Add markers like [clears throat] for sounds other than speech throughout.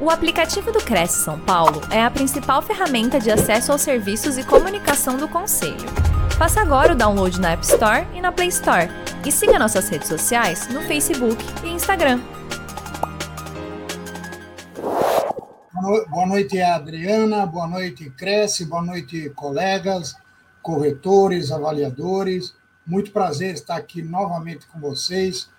O aplicativo do Cresce São Paulo é a principal ferramenta de acesso aos serviços e comunicação do Conselho. Faça agora o download na App Store e na Play Store. E siga nossas redes sociais no Facebook e Instagram. Boa noite, Adriana. Boa noite, Cresce. Boa noite, colegas, corretores, avaliadores. Muito prazer estar aqui novamente com vocês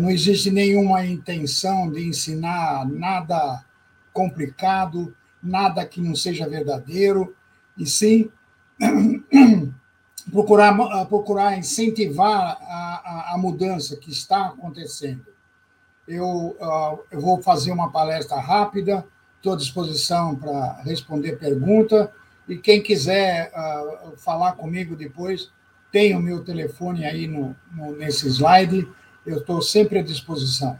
não existe nenhuma intenção de ensinar nada complicado, nada que não seja verdadeiro, e sim [clears throat] procurar, ah, procurar incentivar a, a, a mudança que está acontecendo. Eu, ah, eu vou fazer uma palestra rápida, estou à disposição para responder pergunta, e quem quiser falar comigo depois, tem o meu telefone aí no, no nesse slide eu estou sempre à disposição.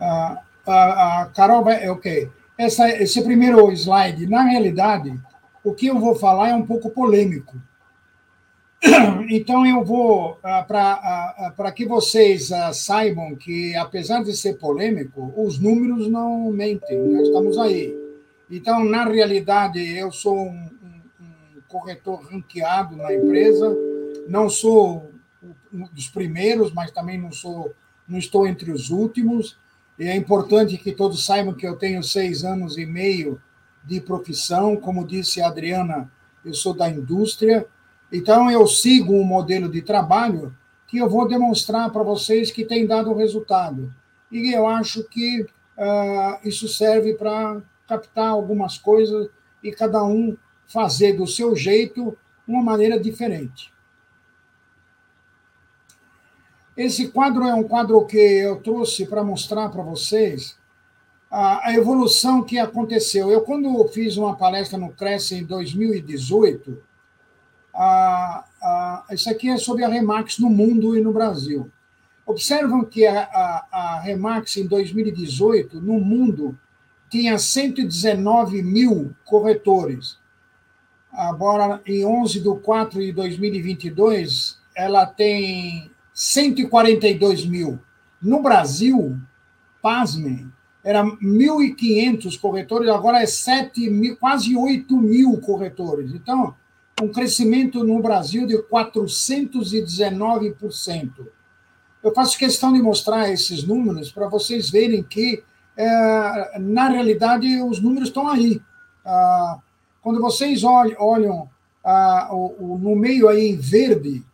A, a, a Carol vai. É ok. Essa, esse primeiro slide, na realidade, o que eu vou falar é um pouco polêmico. [coughs] Então, eu vou, ah, para ah, que vocês ah, saibam que, apesar de ser polêmico, os números não mentem, nós estamos aí. Então, na realidade, eu sou um, um, um corretor ranqueado na empresa, não sou dos primeiros, mas também não sou, não estou entre os últimos. E é importante que todos saibam que eu tenho seis anos e meio de profissão, como disse a Adriana, eu sou da indústria. Então eu sigo um modelo de trabalho que eu vou demonstrar para vocês que tem dado resultado. E eu acho que uh, isso serve para captar algumas coisas e cada um fazer do seu jeito uma maneira diferente. Esse quadro é um quadro que eu trouxe para mostrar para vocês a, evolução que aconteceu. Eu, quando fiz uma palestra no Cresce em 2018, a, a, isso aqui é sobre a Remax no mundo e no Brasil. Observam que a, a, a Remax em 2018, no mundo, tinha 119 mil corretores. Agora, em 11 de 4 de 2022, ela tem 142 mil. No Brasil, pasmem, era 1.500 corretores, agora é 7 mil, quase 8 mil corretores. Então, um crescimento no Brasil de 419%. Eu faço questão de mostrar esses números para vocês verem que, é, na realidade, os números estão aí. Ah, quando vocês olham, olham ah, o, o, no meio aí em verde,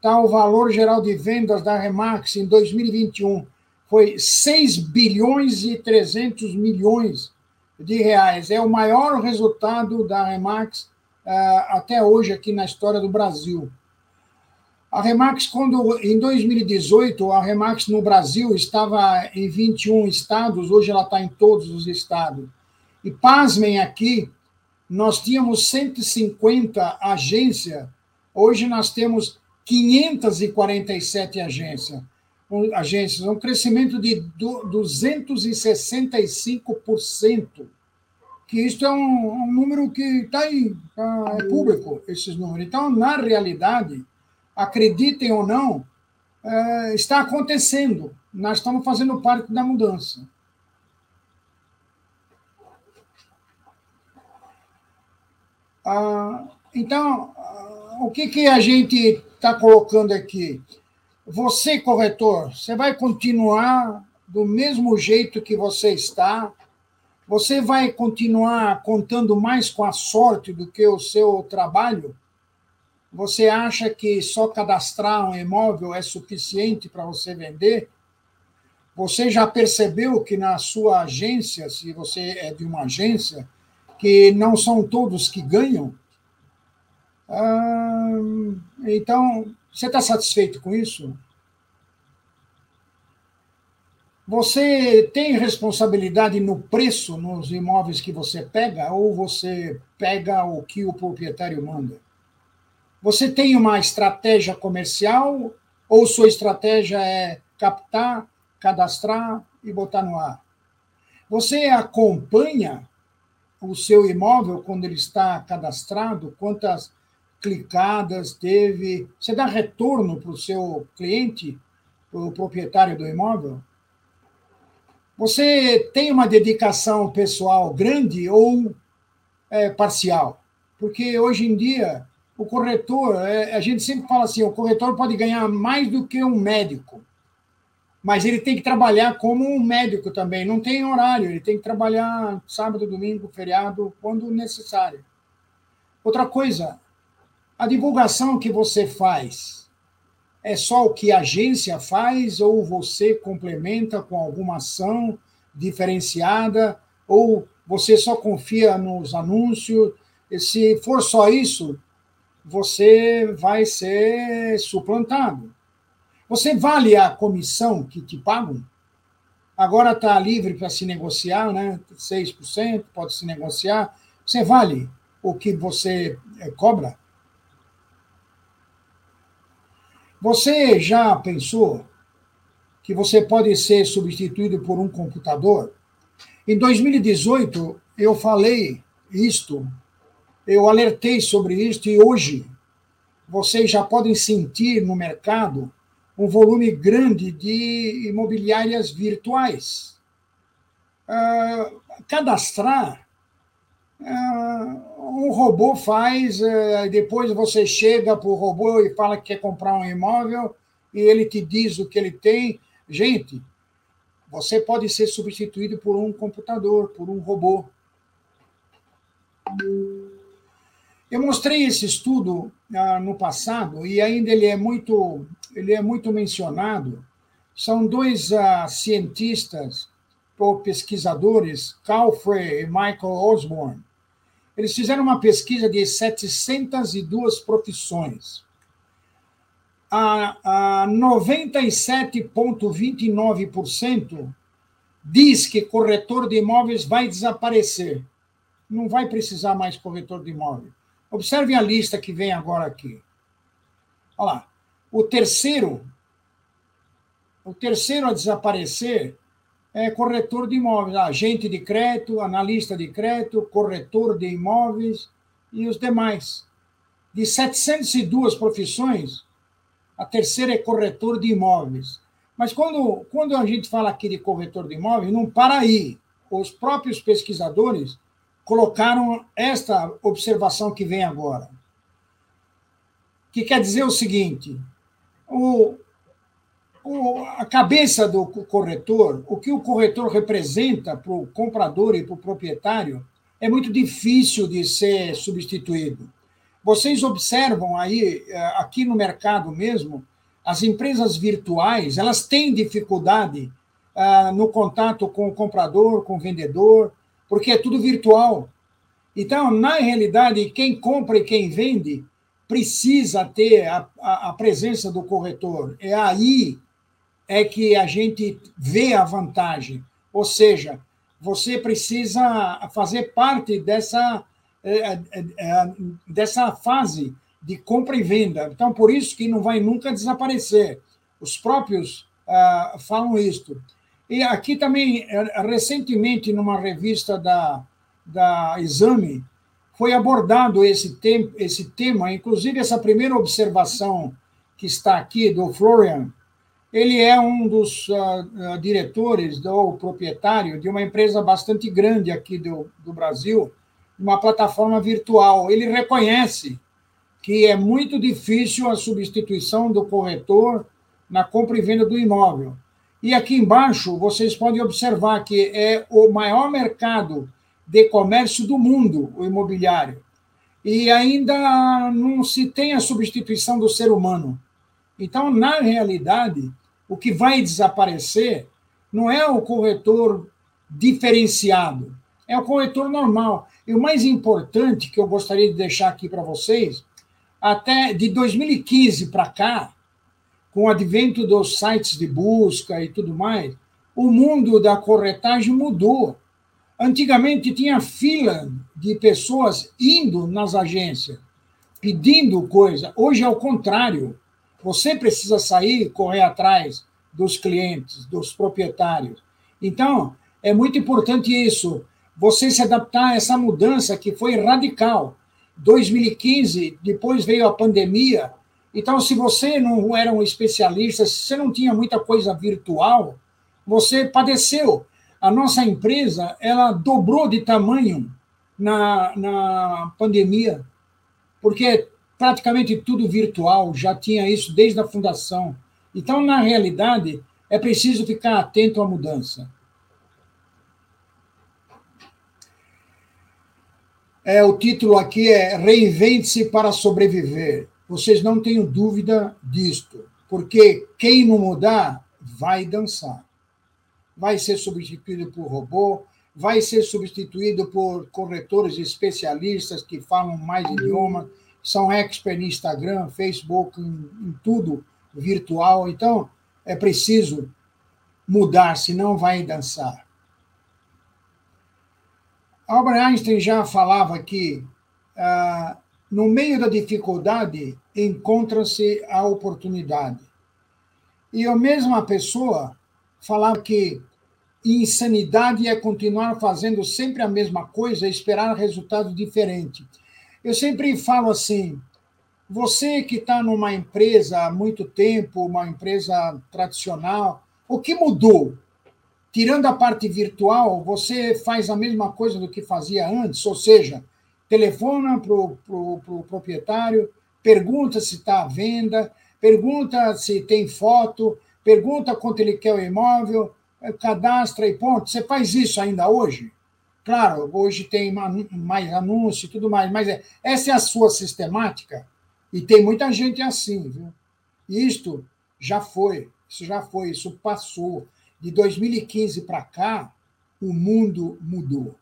tá, o valor geral de vendas da Remax em 2021 foi 6 bilhões e 300 milhões de reais. É o maior resultado da Remax uh, até hoje aqui na história do Brasil. A Remax, quando em 2018, a Remax no Brasil estava em 21 estados, hoje ela está em todos os estados. E pasmem aqui, nós tínhamos 150 agências, hoje nós temos 547 agências, agências, um crescimento de 265%, que isso é um, um número que está aí, tá, é público, esses números. Então, na realidade, acreditem ou não, é, está acontecendo. Nós estamos fazendo parte da mudança. Ah, então, o que, que a gente está colocando aqui. Você, corretor, você vai continuar do mesmo jeito que você está? Você vai continuar contando mais com a sorte do que o seu trabalho? Você acha que só cadastrar um imóvel é suficiente para você vender? Você já percebeu que na sua agência, se você é de uma agência, que não são todos que ganham? Ah, então, você está satisfeito com isso? Você tem responsabilidade no preço nos imóveis que você pega ou você pega o que o proprietário manda? Você tem uma estratégia comercial ou sua estratégia é captar, cadastrar e botar no ar? Você acompanha o seu imóvel quando ele está cadastrado? Quantas clicadas teve. Você dá retorno para o seu cliente, para o proprietário do imóvel? Você tem uma dedicação pessoal grande ou é, parcial? Porque hoje em dia o corretor, é, a gente sempre fala assim, o corretor pode ganhar mais do que um médico, mas ele tem que trabalhar como um médico também, não tem horário, ele tem que trabalhar sábado, domingo, feriado, quando necessário. Outra coisa, a divulgação que você faz é só o que a agência faz ou você complementa com alguma ação diferenciada ou você só confia nos anúncios? E se for só isso, você vai ser suplantado. Você vale a comissão que te pagam? Agora está livre para se negociar, né? 6%, pode se negociar. Você vale o que você eh, cobra? Você já pensou que você pode ser substituído por um computador? Em 2018, eu falei isto, eu alertei sobre isto e hoje vocês já podem sentir no mercado um volume grande de imobiliárias virtuais. Uh, cadastrar um robô faz, uh, depois você chega para o robô e fala que quer comprar um imóvel e ele te diz o que ele tem. Gente, você pode ser substituído por um computador, por um robô. Eu mostrei esse estudo ah, no passado e ainda ele é muito, ele é muito mencionado. São dois ah, cientistas ou pesquisadores, Calfrey e Michael Osborne. Eles fizeram uma pesquisa de 702 profissões. A, a 97,29% diz que corretor de imóveis vai desaparecer. Não vai precisar mais corretor de imóveis. Observe a lista que vem agora aqui. Olha lá. O terceiro, o terceiro a desaparecer é corretor de imóveis, agente de crédito, analista de crédito, corretor de imóveis e os demais. De 702 profissões, a terceira é corretor de imóveis. Mas quando, quando a gente fala aqui de corretor de imóveis, não para aí. Os próprios pesquisadores colocaram esta observação que vem agora, que quer dizer o seguinte: o, o, a cabeça do corretor, o que o corretor representa para o comprador e para o proprietário, é muito difícil de ser substituído. Vocês observam aí, eh, aqui no mercado mesmo, as empresas virtuais, elas têm dificuldade uh, no contato com o comprador, com o vendedor, porque é tudo virtual. Então, na realidade, quem compra e quem vende precisa ter a, a, a presença do corretor. É aí é que a gente vê a vantagem. Ou seja, você precisa fazer parte dessa, é, é, é, dessa fase de compra e venda. Então, por isso que não vai nunca desaparecer. Os próprios uh, falam isto. E aqui também, recentemente, numa revista da, da Exame, foi abordado esse, tem, esse tema, inclusive essa primeira observação que está aqui, do Florian, ele é um dos uh, uh, diretores ou proprietário de uma empresa bastante grande aqui do, do Brasil, uma plataforma virtual. Ele reconhece que é muito difícil a substituição do corretor na compra e venda do imóvel. E aqui embaixo vocês podem observar que é o maior mercado de comércio do mundo, o imobiliário. E ainda não se tem a substituição do ser humano. Então, na realidade, o que vai desaparecer não é o corretor diferenciado, é o corretor normal. E o mais importante que eu gostaria de deixar aqui para vocês, até de 2015 para cá, com o advento dos sites de busca e tudo mais, o mundo da corretagem mudou. Antigamente tinha fila de pessoas indo nas agências, pedindo coisa. Hoje é o contrário. Você precisa sair, correr atrás dos clientes, dos proprietários. Então, é muito importante isso, você se adaptar a essa mudança que foi radical. 2015, depois veio a pandemia, então, se você não era um especialista, se você não tinha muita coisa virtual, você padeceu. A nossa empresa ela dobrou de tamanho na, na pandemia, porque praticamente tudo virtual, já tinha isso desde a fundação. Então, na realidade, é preciso ficar atento à mudança. É, o título aqui é Reinvente-se para sobreviver. Vocês não tenham dúvida disto, porque quem não mudar vai dançar. Vai ser substituído por robô, vai ser substituído por corretores especialistas que falam mais idiomas, são expert em Instagram, Facebook, em, em tudo virtual. Então, é preciso mudar, senão vai dançar. Albert Einstein já falava que ah, no meio da dificuldade encontra-se a oportunidade. E a mesma pessoa falava que insanidade é continuar fazendo sempre a mesma coisa e esperar resultado diferente. Eu sempre falo assim: você que está numa empresa há muito tempo, uma empresa tradicional, o que mudou? Tirando a parte virtual, você faz a mesma coisa do que fazia antes, ou seja, telefona para o pro, pro proprietário, pergunta se está à venda, pergunta se tem foto, pergunta quanto ele quer o imóvel, eh, cadastra e ponto. Você faz isso ainda hoje? Claro, hoje tem mais anúncio e tudo mais, mas é, essa é a sua sistemática? E tem muita gente assim, viu? Isto já foi, isso já foi, isso passou de 2015 para cá, o mundo mudou.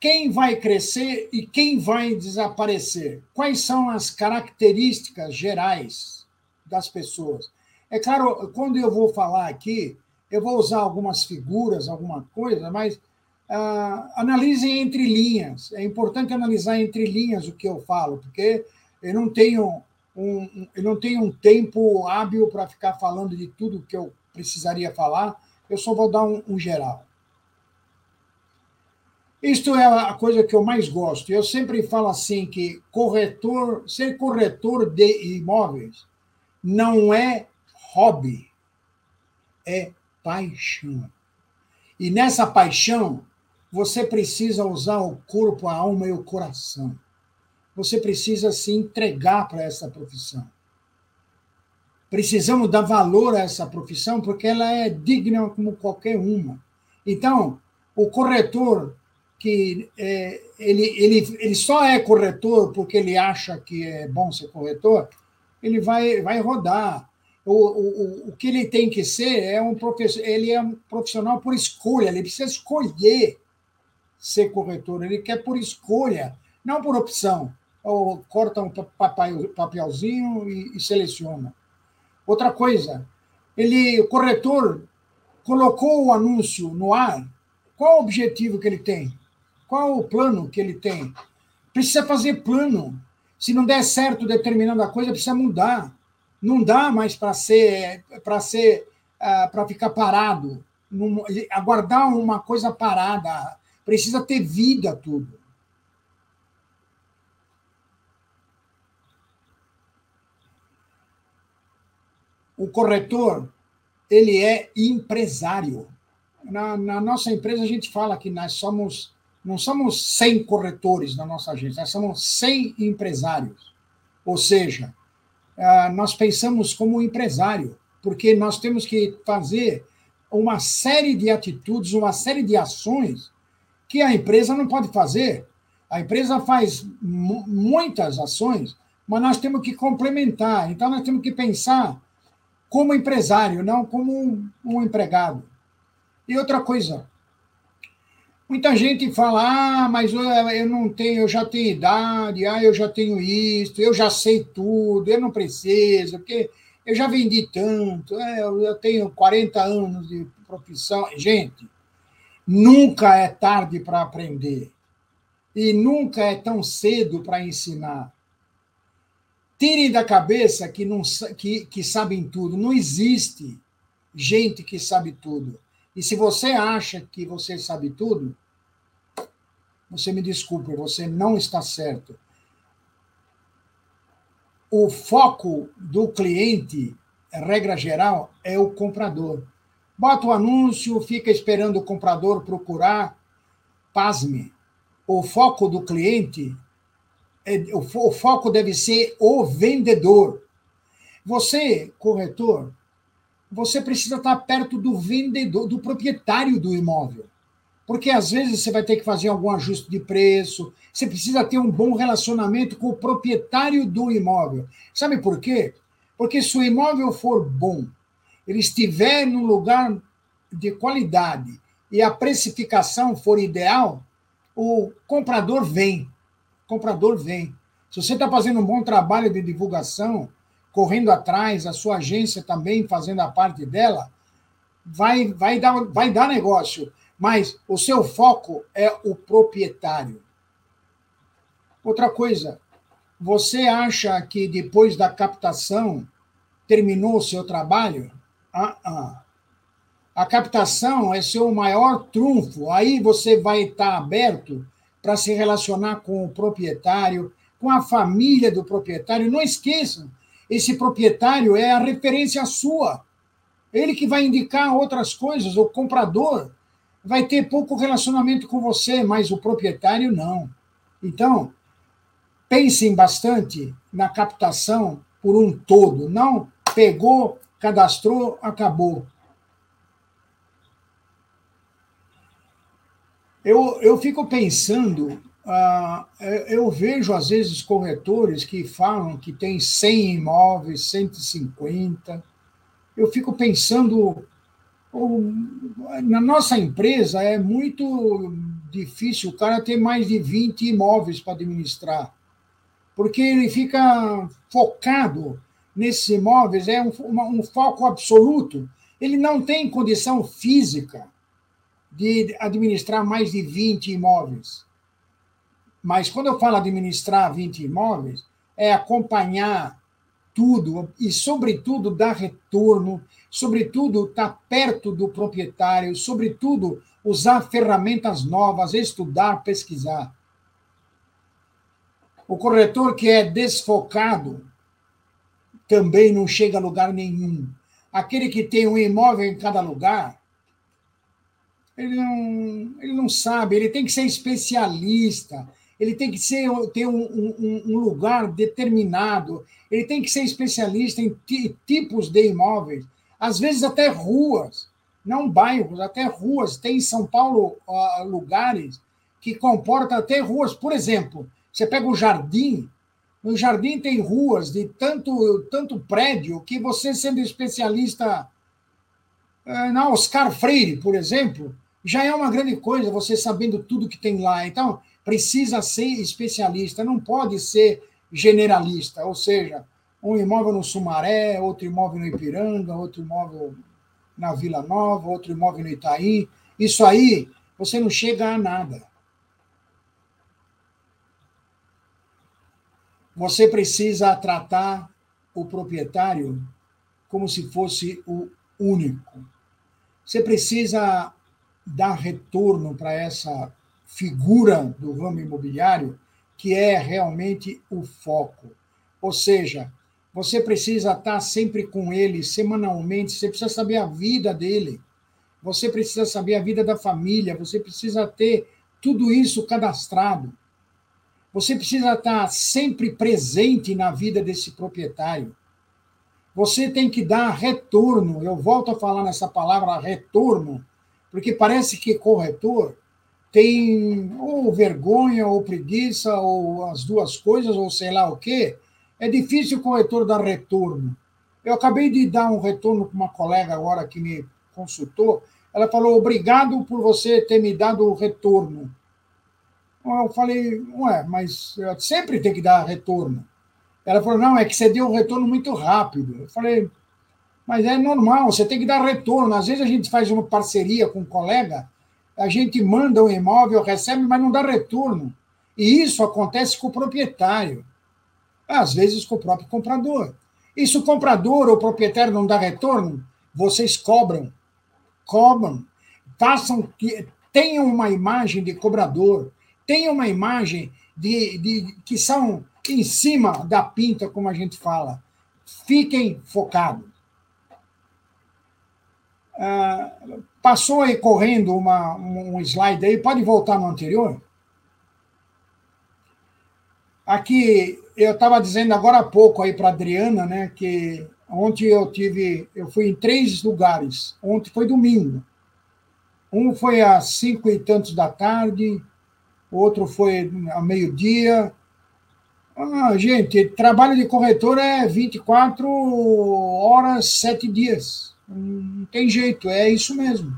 Quem vai crescer e quem vai desaparecer? Quais são as características gerais das pessoas? É claro, quando eu vou falar aqui, eu vou usar algumas figuras, alguma coisa, mas uh, analisem entre linhas. É importante analisar entre linhas o que eu falo, porque eu não tenho um, eu não tenho um tempo hábil para ficar falando de tudo que eu precisaria falar, eu só vou dar um, um geral. Isto é a coisa que eu mais gosto. Eu sempre falo assim que corretor, ser corretor de imóveis não é hobby, é paixão. E nessa paixão, você precisa usar o corpo, a alma e o coração você precisa se entregar para essa profissão. Precisamos dar valor a essa profissão porque ela é digna como qualquer uma. Então, o corretor que é, ele, ele, ele só é corretor porque ele acha que é bom ser corretor, ele vai, vai rodar. O, o, o que ele tem que ser é um professor, ele é um profissional por escolha, ele precisa escolher ser corretor, ele quer por escolha, não por opção ou corta um papelzinho e, e seleciona. Outra coisa, ele, o corretor colocou o anúncio no ar, qual o objetivo que ele tem? Qual o plano que ele tem? Precisa fazer plano. Se não der certo determinada coisa, precisa mudar. Não dá mais para ser para ser uh, para ficar parado, num, aguardar uma coisa parada. Precisa ter vida tudo. o corretor ele é empresário. Na, na, nossa empresa a gente fala que nós somos não somos 100 corretores na nossa agência, nós somos 100 empresários. Ou seja, ah, nós pensamos como empresário, porque nós temos que fazer uma série de atitudes, uma série de ações que a empresa não pode fazer. A empresa faz muitas ações, mas nós temos que complementar. Então, nós temos que pensar como empresário, não como um, um empregado. E outra coisa, muita gente fala: ah, mas eu, não tenho, eu já tenho idade, ah, eu já tenho isso, eu já sei tudo, eu não preciso, porque eu já vendi tanto, é, eu tenho 40 anos de profissão. Gente, nunca é tarde para aprender. E nunca é tão cedo para ensinar. Tirem da cabeça que, não, que, que sabem tudo. Não existe gente que sabe tudo. E se você acha que você sabe tudo, você me desculpe, você não está certo. O foco do cliente regra geral, é o comprador. Bota o anúncio, fica esperando o comprador procurar. Pasme, o foco do cliente, é, o foco deve ser o vendedor. Você, corretor, você precisa estar perto do vendedor, do proprietário do imóvel. Porque às vezes você vai ter que fazer algum ajuste de preço, você precisa ter um bom relacionamento com o proprietário do imóvel. Sabe por quê? Porque se o imóvel for bom, ele estiver num lugar de qualidade e a precificação for ideal, o comprador vem. O comprador vem. Se você está fazendo um bom trabalho de divulgação, correndo atrás, a sua agência também fazendo a parte dela, vai, vai, dar, vai dar negócio. Mas o seu foco é o proprietário. Outra coisa, você acha que depois da captação terminou o seu trabalho? Ah, ah. A captação é seu maior trunfo. Aí você vai estar aberto para se relacionar com o proprietário, com a família do proprietário. Não esqueçam, esse proprietário é a referência sua. Ele que vai indicar outras coisas. O comprador vai ter pouco relacionamento com você, mas o proprietário não. Então, pensem bastante na captação por um todo. Não pegou, cadastrou, acabou. Eu, eu fico pensando, uh, eu vejo às vezes corretores que falam que tem 100 imóveis, 150. Eu fico pensando, na nossa empresa é muito difícil o cara ter mais de 20 imóveis para administrar, porque ele fica focado nesses imóveis, é um, um foco absoluto. Ele não tem condição física de administrar mais de 20 imóveis. Mas quando eu falo administrar 20 imóveis, é acompanhar tudo e, sobretudo, dar retorno, sobretudo, estar tá perto do proprietário, sobretudo, usar ferramentas novas, estudar, pesquisar. O corretor que é desfocado também não chega a lugar nenhum. Aquele que tem um imóvel em cada lugar, ele não, ele não sabe, ele tem que ser especialista, ele tem que ser, ter um, um, um lugar determinado, ele tem que ser especialista em tipos de imóveis, às vezes até ruas, não bairros, até ruas. Tem em São Paulo uh, lugares que comportam até ruas. Por exemplo, você pega o jardim, no jardim tem ruas de tanto, tanto prédio que você, sendo especialista uh, na Oscar Freire, por exemplo, já é uma grande coisa você sabendo tudo que tem lá. Então, precisa ser especialista, não pode ser generalista, ou seja, um imóvel no Sumaré, outro imóvel no Ipiranga, outro imóvel na Vila Nova, outro imóvel no Itaí. Isso aí, você não chega a nada. Você precisa tratar o proprietário como se fosse o único. Você precisa dar retorno para essa figura do ramo imobiliário, que é realmente o foco. Ou seja, você precisa estar sempre com ele, semanalmente, você precisa saber a vida dele, você precisa saber a vida da família, você precisa ter tudo isso cadastrado. Você precisa estar sempre presente na vida desse proprietário. Você tem que dar retorno. Eu volto a falar nessa palavra retorno, porque parece que corretor tem ou vergonha, ou preguiça, ou as duas coisas, ou sei lá o quê. É difícil o corretor dar retorno. Eu acabei de dar um retorno com uma colega agora que me consultou. Ela falou: obrigado por você ter me dado o retorno. Eu falei: ué, mas sempre tem que dar retorno. Ela falou: não, é que você deu um retorno muito rápido. Eu falei: mas é normal, você tem que dar retorno. Às vezes a gente faz uma parceria com um colega, a gente manda um imóvel, recebe, mas não dá retorno. E isso acontece com o proprietário. Às vezes com o próprio comprador. E se o comprador ou o proprietário não dá retorno, vocês cobram. Cobram. Façam que tenham uma imagem de cobrador, tenham uma imagem de, de que são em cima da pinta, como a gente fala. Fiquem focados. Ah, passou aí correndo uma, um slide aí, pode voltar no anterior? Aqui, eu estava dizendo agora há pouco aí para Adriana, né, que ontem eu tive, eu fui em três lugares. Ontem foi domingo. Um foi às cinco e tantos da tarde, outro foi ao meio-dia. Ah, gente, trabalho de corretor é 24 horas, sete dias. Não tem jeito, é isso mesmo.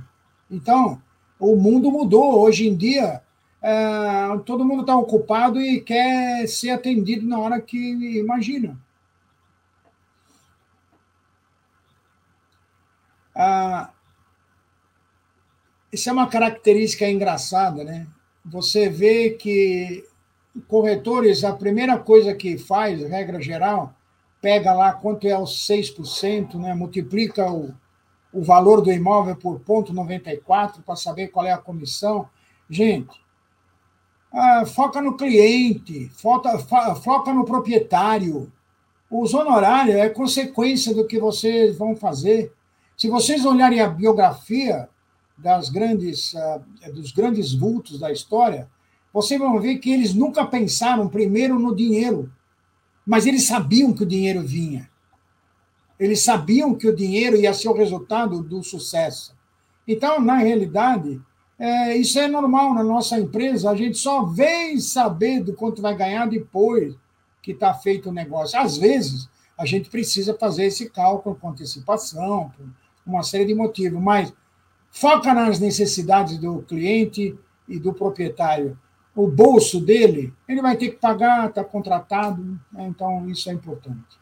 Então, o mundo mudou. Hoje em dia, é, todo mundo está ocupado e quer ser atendido na hora que imagina. Ah, isso é uma característica engraçada, né? Você vê que corretores, a primeira coisa que faz, regra geral, pega lá quanto é os 6%, né? multiplica o, o valor do imóvel por ponto 94 para saber qual é a comissão. Gente, ah, foca no cliente, foca, foca no proprietário. Os honorários é consequência do que vocês vão fazer. Se vocês olharem a biografia das grandes, uh, dos grandes vultos da história, vocês vão ver que eles nunca pensaram primeiro no dinheiro, mas eles sabiam que o dinheiro vinha. Eles sabiam que o dinheiro ia ser o resultado do sucesso. Então, na realidade, é, isso é normal na nossa empresa, a gente só vem saber do quanto vai ganhar depois que está feito o negócio. Às vezes, a gente precisa fazer esse cálculo com antecipação, por uma série de motivos, mas foca nas necessidades do cliente e do proprietário. O bolso dele, ele vai ter que pagar, está contratado, né? então isso é importante.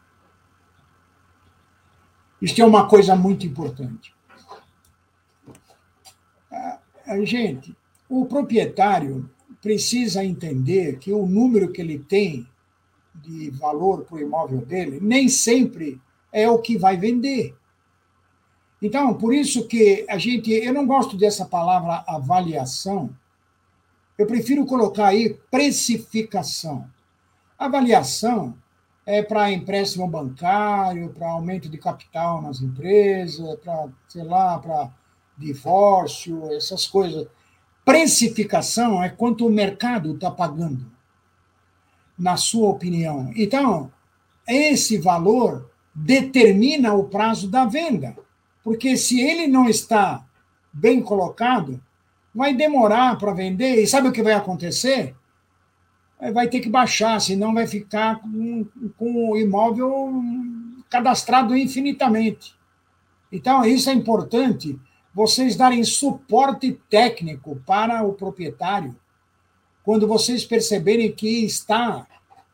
Isso é uma coisa muito importante. Gente, o proprietário precisa entender que o número que ele tem de valor para o imóvel dele nem sempre é o que vai vender. Então, por isso que a gente, eu não gosto dessa palavra avaliação, eu prefiro colocar aí precificação. Avaliação é para empréstimo bancário, para aumento de capital nas empresas, para, sei lá, para divórcio, essas coisas. Precificação é quanto o mercado está pagando, na sua opinião. Então, esse valor determina o prazo da venda, porque se ele não está bem colocado, vai demorar para vender, e sabe o que vai acontecer? Vai ter que baixar, senão vai ficar com, com o imóvel cadastrado infinitamente. Então, isso é importante vocês darem suporte técnico para o proprietário quando vocês perceberem que está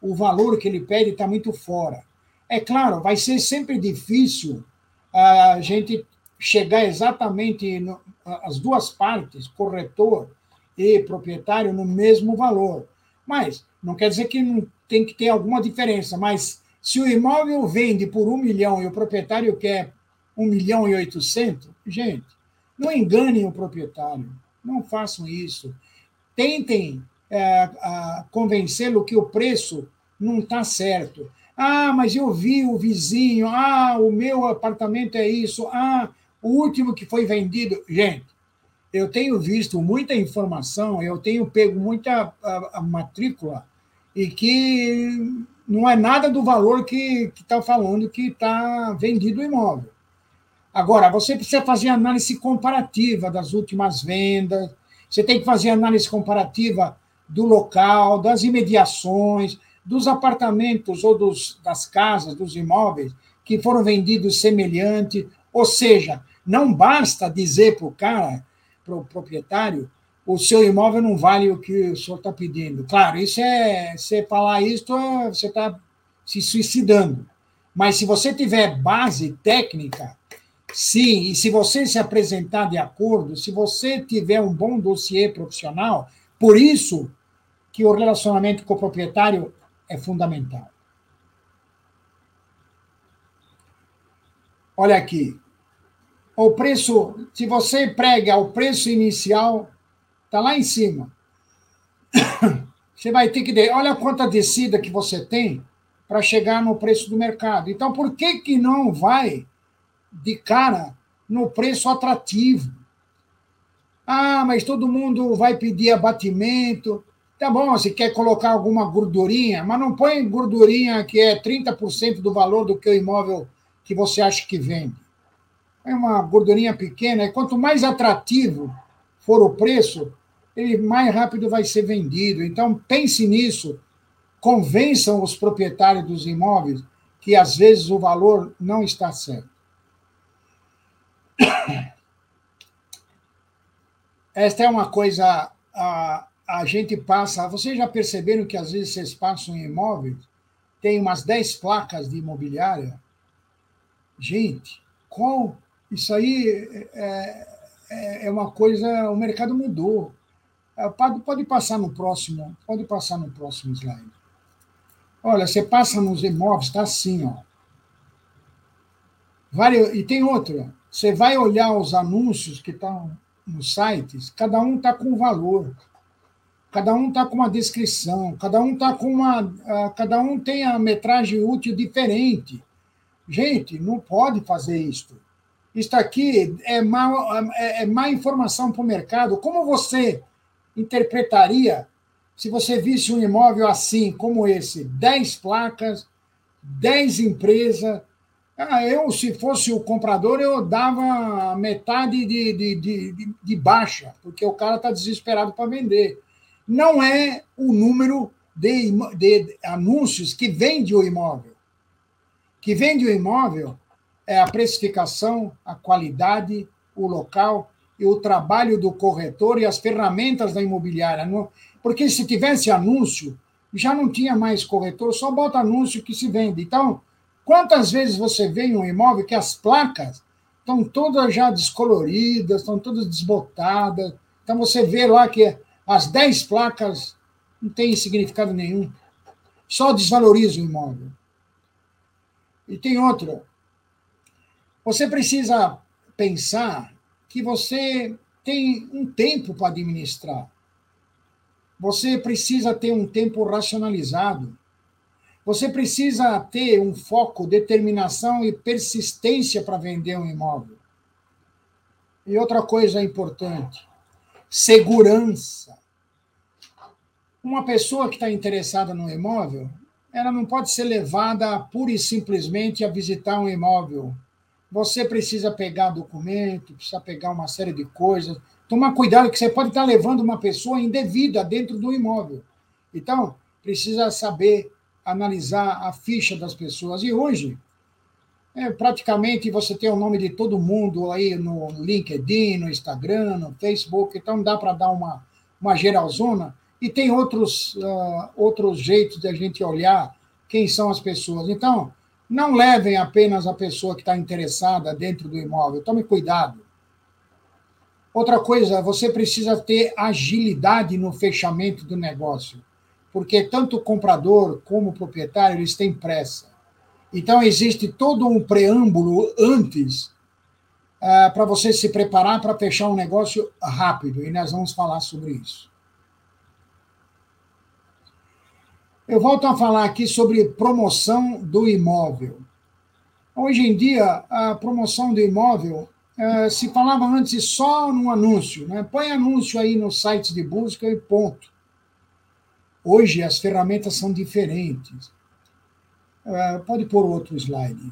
o valor que ele pede está muito fora. É claro, vai ser sempre difícil a gente chegar exatamente as duas partes, corretor e proprietário, no mesmo valor. Mas não quer dizer que não tem que ter alguma diferença. Mas se o imóvel vende por um milhão e o proprietário quer um milhão e oitocentos, gente, não enganem o proprietário, não façam isso. Tentem é, convencê-lo que o preço não está certo. Ah, mas eu vi o vizinho, ah, o meu apartamento é isso, ah, o último que foi vendido. Gente, eu tenho visto muita informação, eu tenho pego muita a, a matrícula e que não é nada do valor que está falando que está vendido o imóvel. Agora, você precisa fazer análise comparativa das últimas vendas, você tem que fazer análise comparativa do local, das imediações, dos apartamentos ou dos, das casas, dos imóveis que foram vendidos semelhante. Ou seja, não basta dizer para o cara, para o proprietário, o seu imóvel não vale o que o senhor está pedindo. Claro, isso é. Você falar isso, você está se suicidando. Mas se você tiver base técnica, Sim, e se você se apresentar de acordo, se você tiver um bom dossiê profissional, por isso que o relacionamento com o proprietário é fundamental. Olha aqui. O preço, se você prega o preço inicial, está lá em cima. [coughs] Você vai ter que. Olha quanta descida que você tem para chegar no preço do mercado. Então, por que, que não vai de cara no preço atrativo. Ah, mas todo mundo vai pedir abatimento. Tá bom, se quer colocar alguma gordurinha, mas não põe gordurinha que é 30% do valor do que o imóvel que você acha que vende. É uma gordurinha pequena, e quanto mais atrativo for o preço, ele mais rápido vai ser vendido. Então, pense nisso, convençam os proprietários dos imóveis que às vezes o valor não está certo. [coughs] Esta é uma coisa a, a gente passa. Vocês já perceberam que às vezes vocês passam em imóveis, tem umas 10 placas de imobiliária? Gente, com isso aí é, é, é uma coisa. O mercado mudou. É, pode, pode passar no próximo, pode passar no próximo slide. Olha, você passa nos imóveis, está assim, ó. Vários, e tem outra. Você vai olhar os anúncios que estão nos sites, cada um está com valor, cada um está com uma descrição, cada um está com uma. Cada um tem a metragem útil diferente. Gente, não pode fazer isso. Isso aqui é má, é, é má informação para o mercado. Como você interpretaria se você visse um imóvel assim, como esse, 10 placas, 10 empresas, ah, eu, se fosse o comprador, eu dava metade de, de, de, de baixa, porque o cara está desesperado para vender. Não é o número de, de anúncios que vende o imóvel. Que vende o imóvel é a precificação, a qualidade, o local e o trabalho do corretor e as ferramentas da imobiliária. Porque se tivesse anúncio, já não tinha mais corretor, só bota anúncio que se vende. Então, Quantas vezes você vê em um imóvel que as placas estão todas já descoloridas, estão todas desbotadas. Então você vê lá que as 10 placas não têm significado nenhum. Só desvaloriza o imóvel. E tem outra. Você precisa pensar que você tem um tempo para administrar. Você precisa ter um tempo racionalizado. Você precisa ter um foco, determinação e persistência para vender um imóvel. E outra coisa importante: segurança. Uma pessoa que está interessada no imóvel, ela não pode ser levada pura e simplesmente a visitar um imóvel. Você precisa pegar documento, precisa pegar uma série de coisas. Tomar cuidado que você pode estar levando uma pessoa indevida dentro do imóvel. Então, precisa saber analisar a ficha das pessoas. E hoje, é, praticamente você tem o nome de todo mundo aí no LinkedIn, no Instagram, no Facebook, então dá para dar uma, uma geralzona. E tem outros, uh, outros jeitos de a gente olhar quem são as pessoas. Então, não levem apenas a pessoa que está interessada dentro do imóvel, tome cuidado. Outra coisa, você precisa ter agilidade no fechamento do negócio porque tanto o comprador como o proprietário eles têm pressa. Então existe todo um preâmbulo antes uh, para você se preparar para fechar um negócio rápido e nós vamos falar sobre isso. Eu volto a falar aqui sobre promoção do imóvel. Hoje em dia, a promoção do imóvel uh, se falava antes só no anúncio, né? Põe anúncio aí no site de busca e ponto. Hoje as ferramentas são diferentes. Uh, pode pôr outro slide.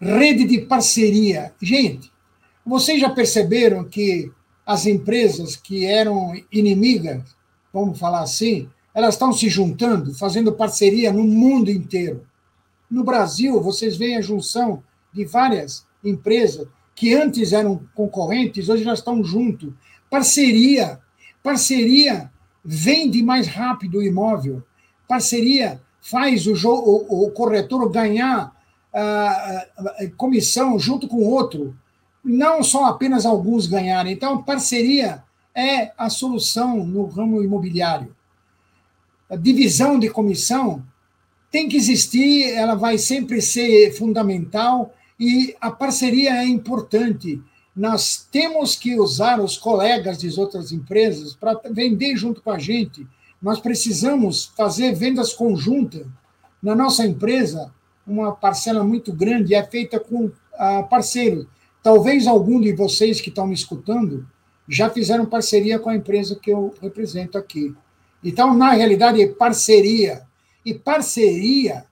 Rede de parceria. Gente, vocês já perceberam que as empresas que eram inimigas, vamos falar assim, elas estão se juntando, fazendo parceria no mundo inteiro. No Brasil, vocês veem a junção de várias empresas que antes eram concorrentes, hoje já estão juntos. Parceria Parceria vende mais rápido o imóvel. Parceria faz o, o, o corretor ganhar uh, comissão junto com outro. Não só apenas alguns ganharem. Então, parceria é a solução no ramo imobiliário. A divisão de comissão tem que existir, ela vai sempre ser fundamental e a parceria é importante nós temos que usar os colegas de outras empresas para vender junto com a gente. Nós precisamos fazer vendas conjuntas. Na nossa empresa, uma parcela muito grande é feita com uh, parceiros. Talvez algum de vocês que estão me escutando já fizeram parceria com a empresa que eu represento aqui. Então, na realidade, é parceria. E parceria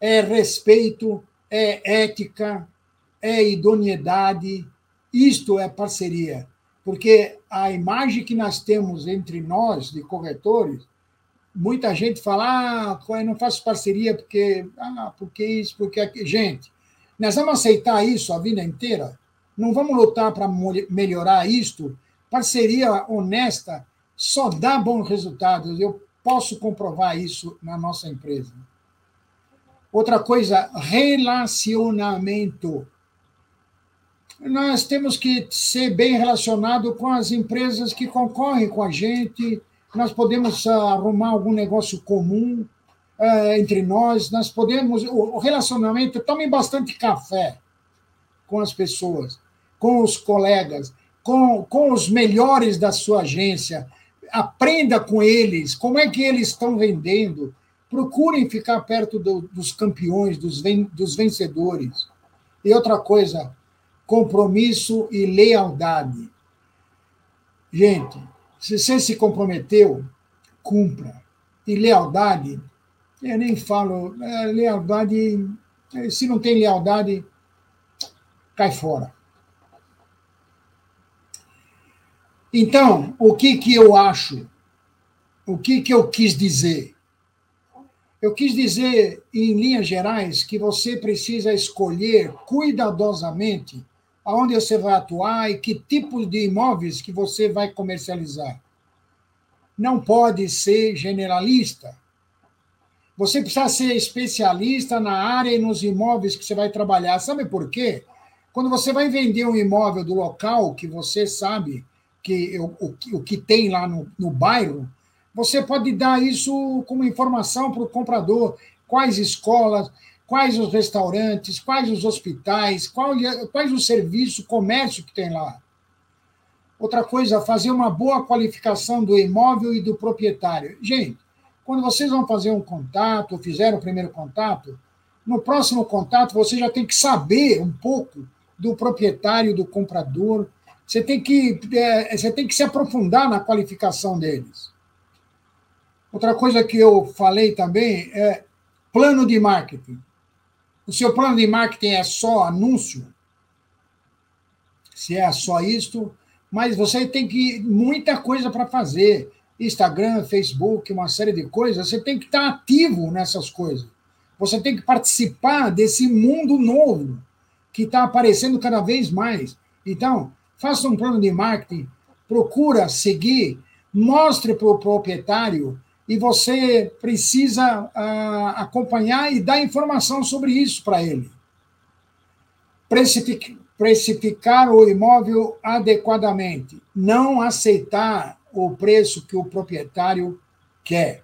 é respeito, é ética, é idoneidade. Isto é parceria. Porque a imagem que nós temos entre nós, de corretores, muita gente fala, ah, eu não faço parceria porque, ah, porque isso, porque Gente, nós vamos aceitar isso a vida inteira? Não vamos lutar para melhorar isto? Parceria honesta só dá bons resultados. Eu posso comprovar isso na nossa empresa. Outra coisa, relacionamento. Nós temos que ser bem relacionado com as empresas que concorrem com a gente, nós podemos ah, arrumar algum negócio comum uh, entre nós, nós podemos. O, relacionamento, tome bastante café com as pessoas, com os colegas, com, com os melhores da sua agência, aprenda com eles como é que eles estão vendendo, procurem ficar perto do, dos campeões, dos, ven, dos vencedores. E outra coisa, compromisso e lealdade. Gente, se você se comprometeu, cumpra. E lealdade, eu nem falo, é, lealdade, se não tem lealdade, cai fora. Então, o que, que eu acho? O que, que eu quis dizer? Eu quis dizer, em linhas gerais, que você precisa escolher cuidadosamente aonde você vai atuar e que tipo de imóveis que você vai comercializar. Não pode ser generalista. Você precisa ser especialista na área e nos imóveis que você vai trabalhar. Sabe por quê? Quando você vai vender um imóvel do local que você sabe que o, o, o que tem lá no, no bairro, você pode dar isso como informação para o comprador, quais escolas, quais os restaurantes, quais os hospitais, qual, quais o serviço, comércio que tem lá. Outra coisa, fazer uma boa qualificação do imóvel e do proprietário. Gente, quando vocês vão fazer um contato, fizeram o primeiro contato, no próximo contato você já tem que saber um pouco do proprietário, do comprador. Você tem que, é, você tem que se aprofundar na qualificação deles. Outra coisa que eu falei também é plano de marketing. O seu plano de marketing é só anúncio? Se é só isto, mas você tem que muita coisa para fazer. Instagram, Facebook, uma série de coisas, você tem que estar ativo nessas coisas. Você tem que participar desse mundo novo que está aparecendo cada vez mais. Então, faça um plano de marketing, procura seguir, mostre para o proprietário e você precisa uh, acompanhar e dar informação sobre isso para ele. Precificar o imóvel adequadamente, não aceitar o preço que o proprietário quer.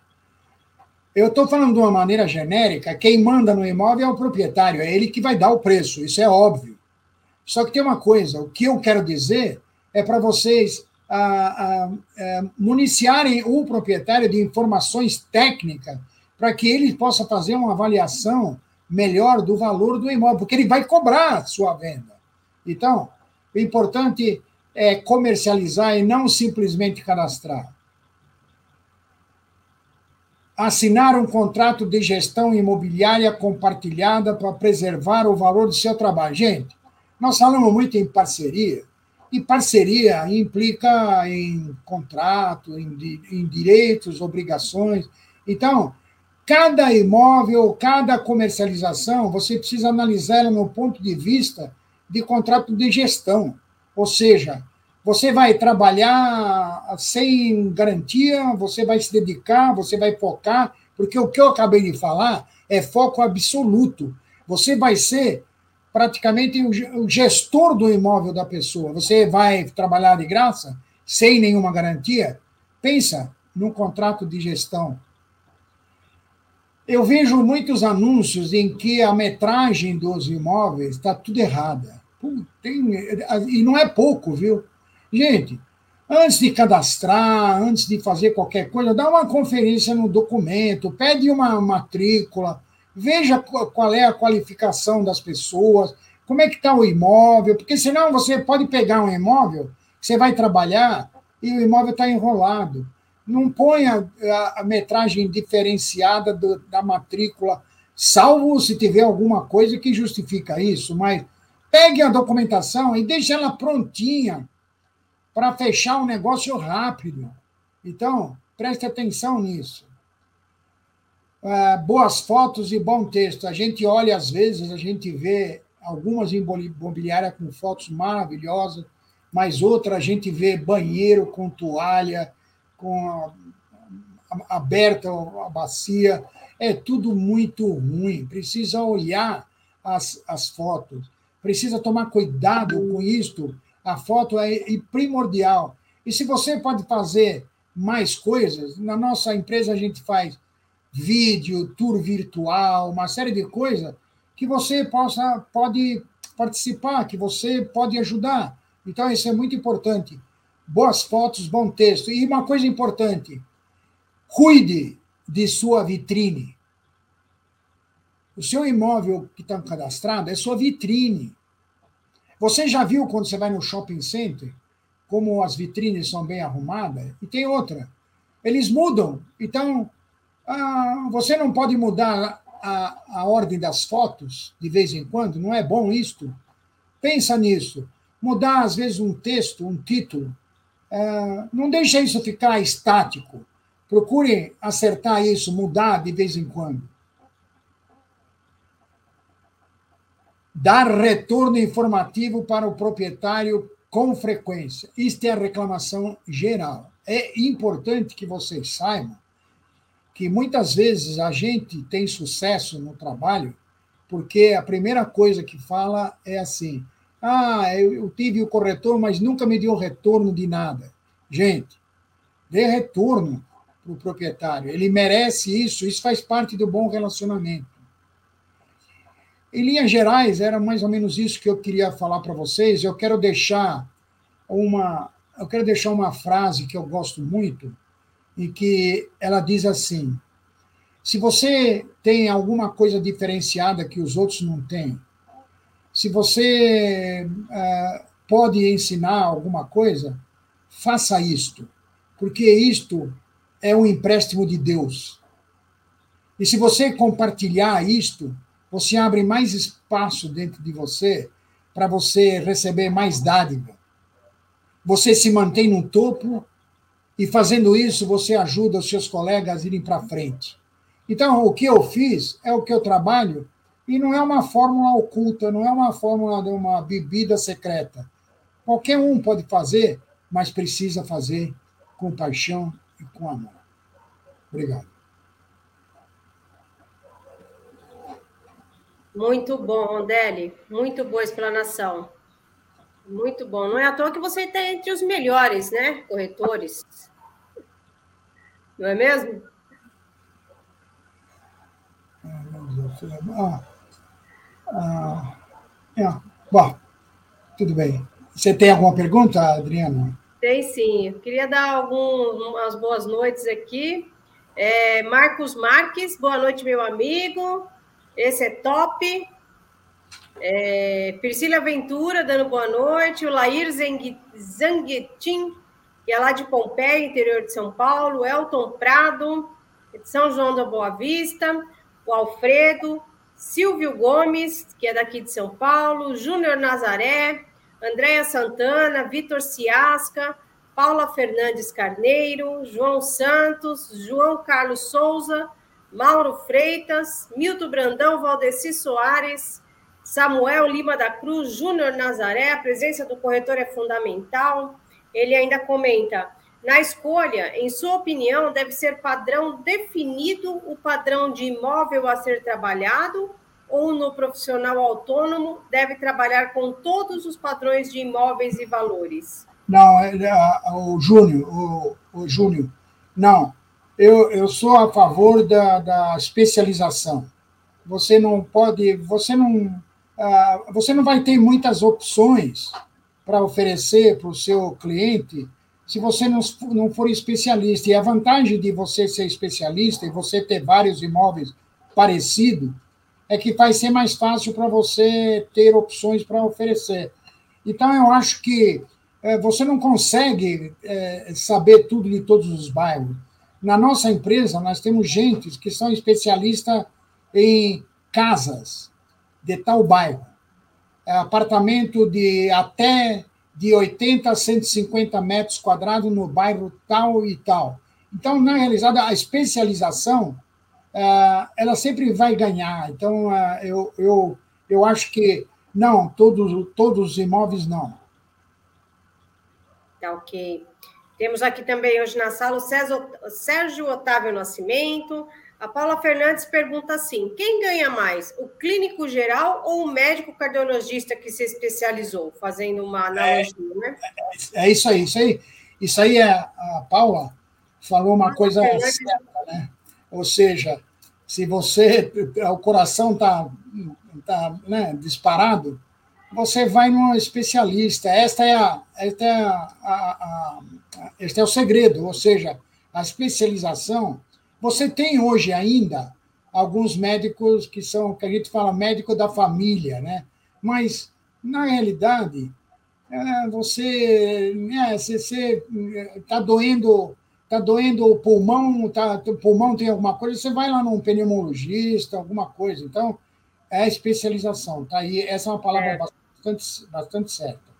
Eu estou falando de uma maneira genérica, quem manda no imóvel é o proprietário, é ele que vai dar o preço, isso é óbvio. Só que tem uma coisa, o que eu quero dizer é para vocês a, a, a é, municiarem o proprietário de informações técnicas para que ele possa fazer uma avaliação melhor do valor do imóvel, porque ele vai cobrar a sua venda. Então, o importante é comercializar e não simplesmente cadastrar. Assinar um contrato de gestão imobiliária compartilhada para preservar o valor do seu trabalho. Gente, nós falamos muito em parceria, e parceria implica em contrato, em, em direitos, obrigações. Então, cada imóvel, cada comercialização, você precisa analisá-la no ponto de vista de contrato de gestão. Ou seja, você vai trabalhar sem garantia, você vai se dedicar, você vai focar, porque o que eu acabei de falar é foco absoluto. Você vai ser praticamente o gestor do imóvel da pessoa. Você vai trabalhar de graça, sem nenhuma garantia? Pensa num contrato de gestão. Eu vejo muitos anúncios em que a metragem dos imóveis está tudo errada. Tem, e não é pouco, viu? Gente, antes de cadastrar, antes de fazer qualquer coisa, dá uma conferência no documento, pede uma matrícula, veja qual é a qualificação das pessoas, como é que está o imóvel, porque senão você pode pegar um imóvel, você vai trabalhar e o imóvel está enrolado. Não ponha a, a metragem diferenciada do, da matrícula, salvo se tiver alguma coisa que justifica isso, mas pegue a documentação e deixe ela prontinha para fechar um negócio rápido. Então, preste atenção nisso. É, boas fotos e bom texto. A gente olha, às vezes, a gente vê algumas imobiliárias com fotos maravilhosas, mas outra a gente vê banheiro com toalha, com a, a, aberta a bacia. É tudo muito ruim. Precisa olhar as, as fotos. Precisa tomar cuidado com isto. A foto é primordial. E se você pode fazer mais coisas, na nossa empresa a gente faz vídeo, tour virtual, uma série de coisas que você possa pode participar, que você pode ajudar. Então, isso é muito importante. Boas fotos, bom texto. E uma coisa importante: cuide de sua vitrine. O seu imóvel que está cadastrado é sua vitrine. Você já viu quando você vai no shopping center como as vitrines são bem arrumadas? E tem outra. Eles mudam. Então, ah, você não pode mudar a, a ordem das fotos de vez em quando? Não é bom isto? Pensa nisso. Mudar, às vezes, um texto, um título. É, não deixe isso ficar estático. Procure acertar isso, mudar de vez em quando. Dar retorno informativo para o proprietário com frequência. Isto é a reclamação geral. É importante que vocês saibam que muitas vezes a gente tem sucesso no trabalho porque a primeira coisa que fala é assim: ah, eu, tive o corretor, mas nunca me deu retorno de nada. Gente, dê retorno para o proprietário. Ele merece isso, isso faz parte do bom relacionamento. Em linhas gerais, era mais ou menos isso que eu queria falar para vocês. Eu quero deixar uma, eu quero deixar uma frase que eu gosto muito, e que ela diz assim: se você tem alguma coisa diferenciada que os outros não têm, se você uh, pode ensinar alguma coisa, faça isto, porque isto é um empréstimo de Deus. E se você compartilhar isto, você abre mais espaço dentro de você para você receber mais dádiva. Você se mantém no topo e fazendo isso, você ajuda os seus colegas a irem para frente. Então, o que eu fiz é o que eu trabalho, e não é uma fórmula oculta, não é uma fórmula de uma bebida secreta. Qualquer um pode fazer, mas precisa fazer com paixão e com amor. Obrigado. Muito bom, Deli. Muito boa explanação. Muito bom. Não é à toa que você está entre os melhores, né? Corretores. Não é mesmo? Ah, ah, é. Bom, tudo bem. Você tem alguma pergunta, Adriana? Tem sim. Eu queria dar algumas boas noites aqui. É, Marcos Marques, boa noite, meu amigo. Esse é top. É, Priscila Ventura, dando boa noite. O Lair Zanguetin, que é lá de Pompeia, interior de São Paulo. Elton Prado, de São João da Boa Vista. O Alfredo. Silvio Gomes, que é daqui de São Paulo. Júnior Nazaré. Andréia Santana. Vitor Ciasca. Paula Fernandes Carneiro. João Santos. João Carlos Souza. Mauro Freitas. Milton Brandão. Valdeci Soares. Samuel Lima da Cruz, Júnior Nazaré, a presença do corretor é fundamental. Ele ainda comenta: na escolha, em sua opinião, deve ser padrão definido o padrão de imóvel a ser trabalhado ou no profissional autônomo deve trabalhar com todos os padrões de imóveis e valores? Não, é, é, o Júnior, o, o Júnior, não. Eu, eu sou a favor da, da especialização. Você não pode, você não ah, você não vai ter muitas opções para oferecer para o seu cliente se você não, for especialista. E a vantagem de você ser especialista e você ter vários imóveis parecidos é que vai ser mais fácil para você ter opções para oferecer. Então, eu acho que é, você não consegue é, saber tudo de todos os bairros. Na nossa empresa, nós temos gente que são especialistas em casas de tal bairro. É, apartamento de até de 80 a 150 metros quadrados no bairro tal e tal. Então, na realidade, a especialização é, ela sempre vai ganhar. Então, é, eu, eu, eu acho que não, todos, todos os imóveis não. Tá ok. Temos aqui também hoje na sala o Sérgio Otávio Nascimento. A Paula Fernandes pergunta assim: quem ganha mais, o clínico geral ou o médico cardiologista que se especializou? Fazendo uma analogia, é, né? É, é isso aí, isso aí. Isso aí é a Paula falou uma coisa certa, né? Ou seja, se você o coração está tá, né, disparado, você vai num especialista. Esta é a, esta é a, a, a, este é o segredo, ou seja, a especialização. Você tem hoje ainda alguns médicos que são, que a gente fala médico da família, né? Mas na realidade é, você, né, você está doendo está doendo o pulmão, tá, o pulmão tem alguma coisa, você vai lá num pneumologista, alguma coisa. Então, é a especialização. Tá aí, essa é uma palavra é. bastante, bastante certa.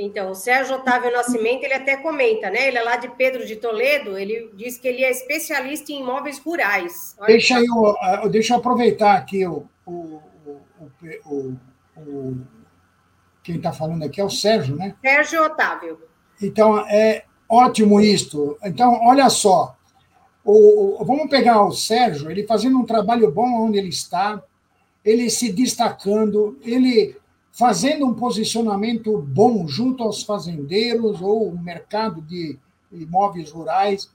Então, o Sérgio Otávio Nascimento, ele até comenta, né? Ele é lá de Pedro de Toledo, ele diz que ele é especialista em imóveis rurais. Olha deixa eu, ah, deixa eu aproveitar aqui o, o, o, o quem está falando aqui é o Sérgio, né? Sérgio Otávio. Então, é ótimo isto. Então, olha só, o, vamos pegar o Sérgio, ele fazendo um trabalho bom onde ele está, ele se destacando, ele fazendo um posicionamento bom junto aos fazendeiros ou o mercado de imóveis rurais.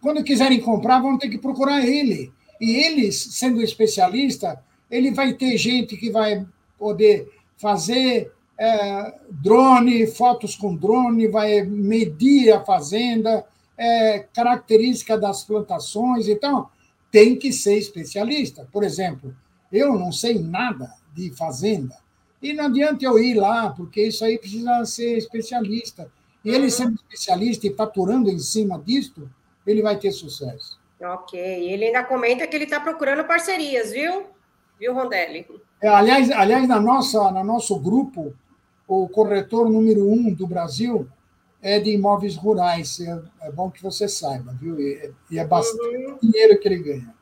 Quando quiserem comprar, vão ter que procurar ele. E eles, sendo especialista, ele vai ter gente que vai poder fazer é, drone, fotos com drone, vai medir a fazenda, é, característica das plantações. Então, tem que ser especialista. Por exemplo, eu não sei nada de fazenda e não adianta eu ir lá, porque isso aí precisa ser especialista. E ele uhum. sendo especialista e faturando em cima disto, ele vai ter sucesso. Ok. Ele ainda comenta que ele está procurando parcerias, viu? Viu, Rondelli? É, aliás, aliás na nossa, no nosso grupo, o corretor número um do Brasil é de imóveis rurais. É, é bom que você saiba, viu? E, e é bastante uhum. dinheiro que ele ganha.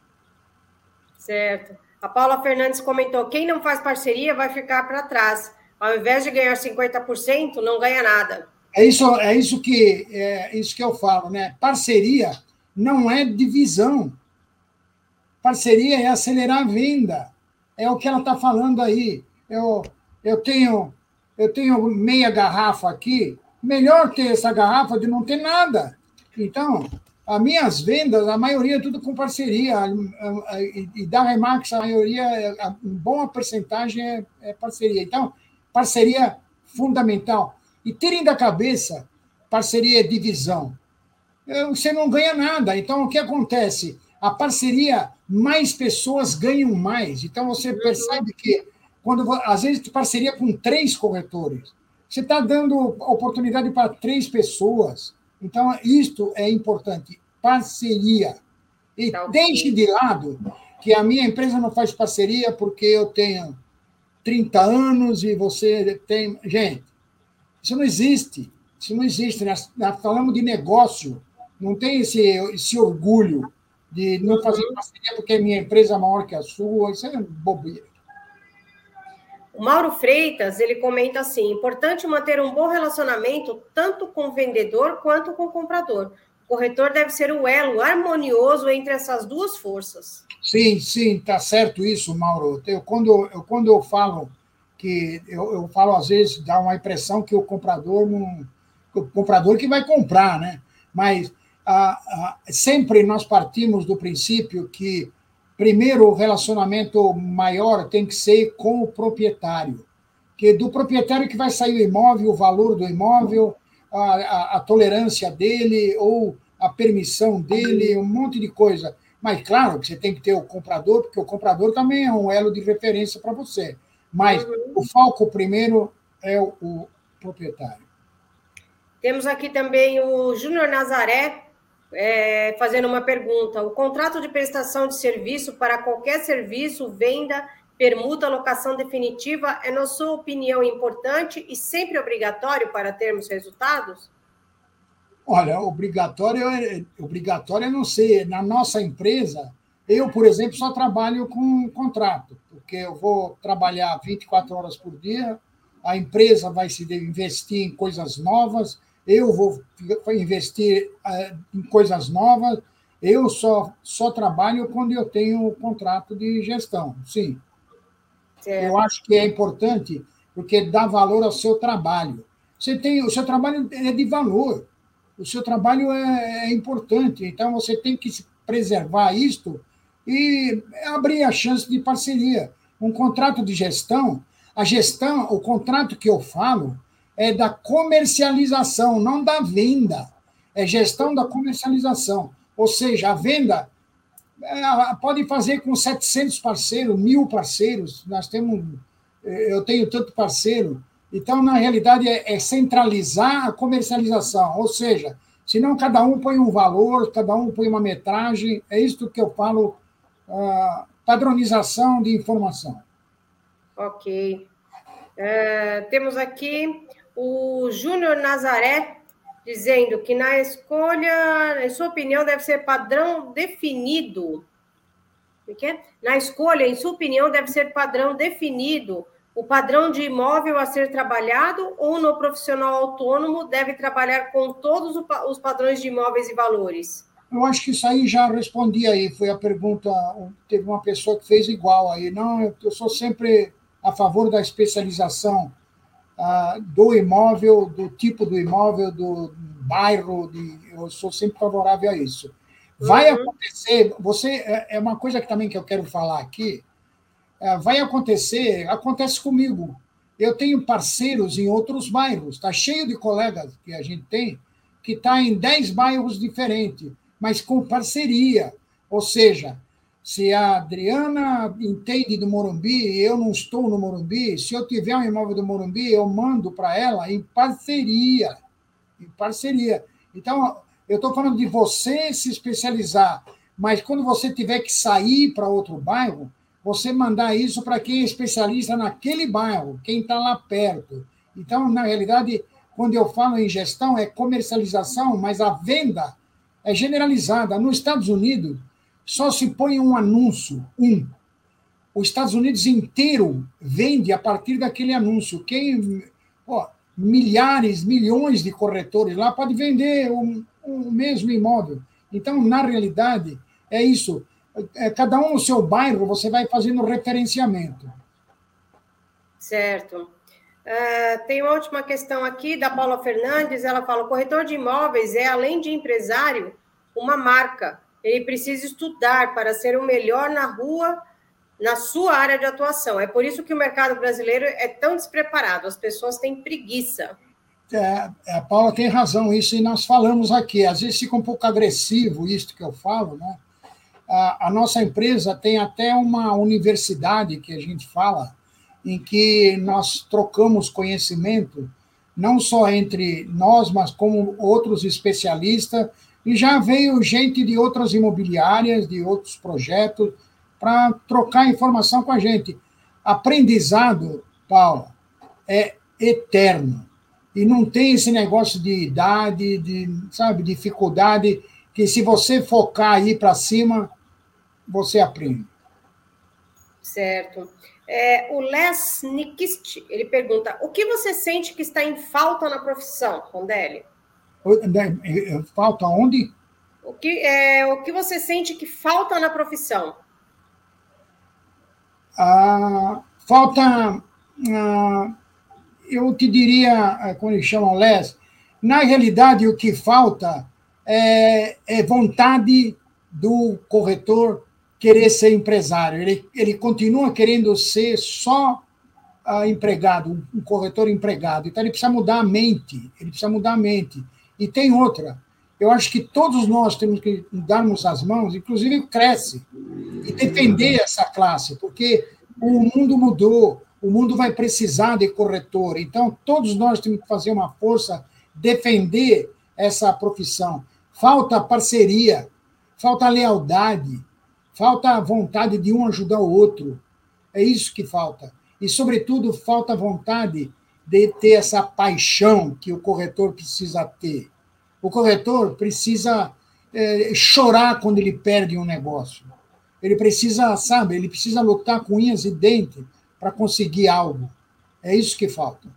Certo. A Paula Fernandes comentou: quem não faz parceria vai ficar para trás. Ao invés de ganhar 50%, não ganha nada. É isso, é isso que é isso que eu falo, né? Parceria não é divisão. Parceria é acelerar a venda. É o que ela está falando aí. Eu, eu tenho eu tenho meia garrafa aqui. Melhor ter essa garrafa de não ter nada. Então, as minhas vendas, a maioria é tudo com parceria, e da Remax, a maioria, a boa porcentagem é, é parceria. Então, parceria fundamental. E terem da cabeça, parceria é divisão. Você não ganha nada. Então, o que acontece? A parceria, mais pessoas ganham mais. Então, você percebe que, quando às vezes, parceria com três corretores, você está dando oportunidade para três pessoas então, isto é importante, parceria. E tá deixe de lado que a minha empresa não faz parceria porque eu tenho 30 anos e você tem. Gente, isso não existe. Isso não existe. Nós, nós falamos de negócio, não tem esse, esse orgulho de não fazer parceria porque a minha empresa é maior que a sua. Isso é bobeira. O Mauro Freitas, ele comenta assim: importante manter um bom relacionamento tanto com o vendedor quanto com o comprador. O corretor deve ser o elo harmonioso entre essas duas forças. Sim, sim, tá certo isso, Mauro. Eu, quando, eu, quando eu falo que eu, eu falo às vezes dá uma impressão que o comprador não, o comprador que vai comprar, né? Mas sempre nós partimos do princípio que Primeiro, o relacionamento maior tem que ser com o proprietário, que do proprietário que vai sair o imóvel, o valor do imóvel, a, a, a tolerância dele ou a permissão dele, um monte de coisa. Mas, claro, que você tem que ter o comprador, porque o comprador também é um elo de referência para você. Mas o foco primeiro é o, o proprietário. Temos aqui também o Júnior Nazaré é, fazendo uma pergunta. O contrato de prestação de serviço para qualquer serviço, venda, permuta, locação definitiva é, na sua opinião, importante e sempre obrigatório para termos resultados? Olha, obrigatório, é, obrigatório eu não sei. Na nossa empresa, eu, por exemplo, só trabalho com contrato, porque eu vou trabalhar 24 horas por dia, a empresa vai se investir em coisas novas, eu vou investir eh, em coisas novas, eu só, só trabalho quando eu tenho contrato de gestão, sim. Certo. Eu acho que é importante, porque dá valor ao seu trabalho. Você tem, o seu trabalho é de valor, o seu trabalho é, é importante, então você tem que preservar isto e abrir a chance de parceria. Um contrato de gestão, a gestão, o contrato que eu falo, é da comercialização, não da venda. É gestão da comercialização. Ou seja, a venda é, pode fazer com 700 parceiros, mil parceiros. Nós temos, é, eu tenho tanto parceiro. Então, na realidade, é, é centralizar a comercialização. Ou seja, senão cada um põe um valor, cada um põe uma metragem. É isso que eu falo, uh, padronização de informação. Ok. Uh, temos aqui o Júnior Nazaré dizendo que na escolha, em sua opinião, deve ser padrão definido. Na escolha, em sua opinião, deve ser padrão definido o padrão de imóvel a ser trabalhado ou no profissional autônomo deve trabalhar com todos os padrões de imóveis e valores? Eu acho que isso aí já respondi aí. Foi a pergunta. Teve uma pessoa que fez igual aí. Não, eu sou sempre a favor da especialização uh, do imóvel, do tipo do imóvel, do bairro, de, eu sou sempre favorável a isso. Vai uhum. acontecer, você é, é uma coisa que também que eu quero falar aqui, é, vai acontecer, acontece comigo. Eu tenho parceiros em outros bairros, está cheio de colegas que a gente tem, que está em 10 bairros diferentes, mas com parceria. Ou seja, se a Adriana entende do Morumbi e eu não estou no Morumbi, se eu tiver um imóvel do Morumbi, eu mando para ela em parceria. Em parceria. Então, eu estou falando de você se especializar, mas quando você tiver que sair para outro bairro, você mandar isso para quem é especialista naquele bairro, quem está lá perto. Então, na realidade, quando eu falo em gestão, é comercialização, mas a venda é generalizada. Nos Estados Unidos, só se põe um anúncio, um. Os Estados Unidos inteiro vende a partir daquele anúncio. Quem, ó, milhares, milhões de corretores lá pode vender o, o mesmo imóvel. Então, na realidade, é isso. É, cada um no seu bairro, você vai fazendo referenciamento. Certo. Uh, tem uma última questão aqui da Paula Fernandes. Ela fala: o corretor de imóveis é, além de empresário, uma marca ele precisa estudar para ser o melhor na rua, na sua área de atuação. É por isso que o mercado brasileiro é tão despreparado, as pessoas têm preguiça. É, é, a Paula tem razão, isso e nós falamos aqui. Às vezes fica um pouco agressivo isso que eu falo, né? A, a nossa empresa tem até uma universidade que a gente fala, em que nós trocamos conhecimento, não só entre nós, mas como outros especialistas, e já veio gente de outras imobiliárias, de outros projetos, para trocar informação com a gente. Aprendizado, Paula, é eterno. E não tem esse negócio de idade, de, sabe, dificuldade, que se você focar aí para cima, você aprende. Certo. É, o Les Nikist, ele pergunta, o que você sente que está em falta na profissão, Rondelli? Né, é, falta onde? O que, é, o que você sente que falta na profissão? Ah, falta. Ah, eu te diria, é, quando eles chamam Les, na realidade, o que falta é, é vontade do corretor querer ser empresário. Ele, ele continua querendo ser só uh, empregado, um corretor empregado. Então, ele precisa mudar a mente. Ele precisa mudar a mente. E tem outra. Eu acho que todos nós temos que darmos as mãos, inclusive cresce, e defender essa classe, porque o mundo mudou, o mundo vai precisar de corretor. Então, todos nós temos que fazer uma força, defender essa profissão. Falta parceria, falta lealdade, falta vontade de um ajudar o outro. É isso que falta. E, sobretudo, falta vontade de ter essa paixão que o corretor precisa ter. O corretor precisa é, chorar quando ele perde um negócio. Ele precisa, sabe, ele precisa lutar com unhas e dentes para conseguir algo. É isso que falta.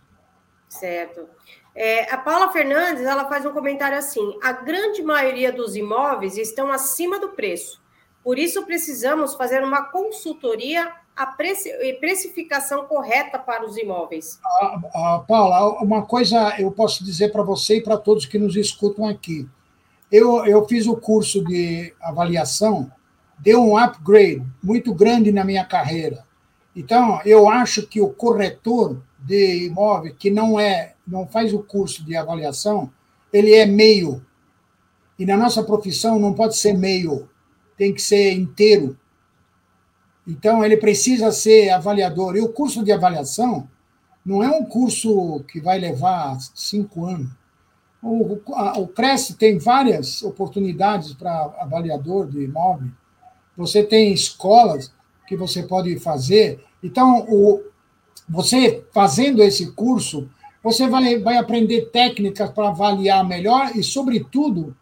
Certo. É, a Paula Fernandes ela faz um comentário assim: a grande maioria dos imóveis estão acima do preço. Por isso precisamos fazer uma consultoria a precificação correta para os imóveis. Ah, ah, Paula, uma coisa eu posso dizer para você e para todos que nos escutam aqui. Eu, eu fiz o curso de avaliação, deu um upgrade muito grande na minha carreira. Então, eu acho que o corretor de imóvel que não é, não faz o curso de avaliação, ele é meio. E na nossa profissão não pode ser meio, tem que ser inteiro. Então, ele precisa ser avaliador. E o curso de avaliação não é um curso que vai levar cinco anos. O, o Cresce tem várias oportunidades para avaliador de imóvel. Você tem escolas que você pode fazer. Então, o, você fazendo esse curso, você vai, vai aprender técnicas para avaliar melhor e, sobretudo,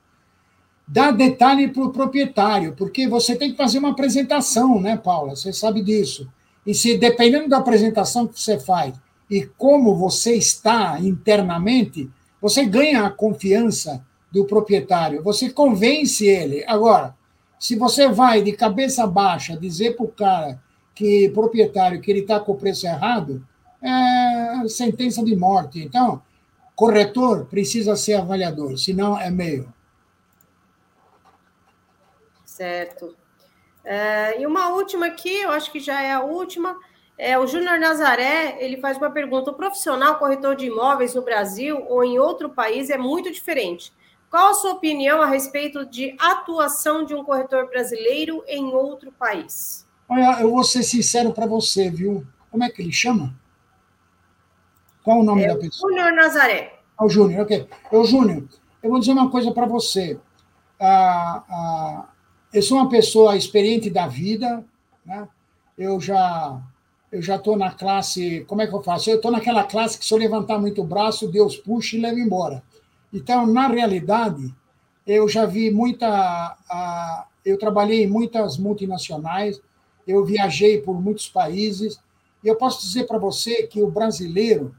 dar detalhe para o proprietário, porque você tem que fazer uma apresentação, né, Paula? Você sabe disso. E se dependendo da apresentação que você faz e como você está internamente, você ganha a confiança do proprietário, você convence ele. Agora, se você vai de cabeça baixa dizer para o cara que proprietário que ele está com o preço errado, é sentença de morte. Então, corretor precisa ser avaliador, senão é meio. Certo. É, e uma última aqui, eu acho que já é a última. É, o Júnior Nazaré ele faz uma pergunta: o profissional corretor de imóveis no Brasil ou em outro país é muito diferente. Qual a sua opinião a respeito de atuação de um corretor brasileiro em outro país? Olha, eu vou ser sincero para você, viu? Como é que ele chama? Qual o nome é da pessoa? Júnior Nazaré. Ah, o Júnior, ok. Eu, Júnior, eu vou dizer uma coisa para você. Ah, ah, eu sou uma pessoa experiente da vida, né? Eu já eu já estou na classe, como é que eu faço? Eu estou naquela classe que se eu levantar muito o braço, Deus puxa e leva embora. Então, na realidade, eu já vi muita. eu trabalhei em muitas multinacionais, eu viajei por muitos países, e eu posso dizer para você que o brasileiro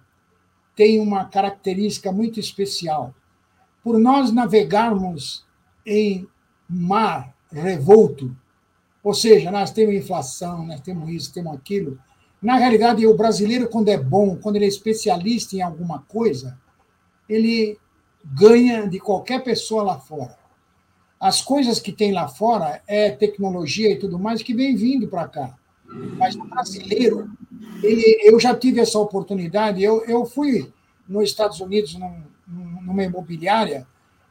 tem uma característica muito especial. Por nós navegarmos em mar revolto, ou seja, nós temos inflação, nós temos isso, temos aquilo. Na realidade, o brasileiro, quando é bom, quando ele é especialista em alguma coisa, ele ganha de qualquer pessoa lá fora. As coisas que tem lá fora é tecnologia e tudo mais que vem vindo para cá. Mas o brasileiro, ele, eu já tive essa oportunidade. Eu, eu fui nos Estados Unidos num, numa imobiliária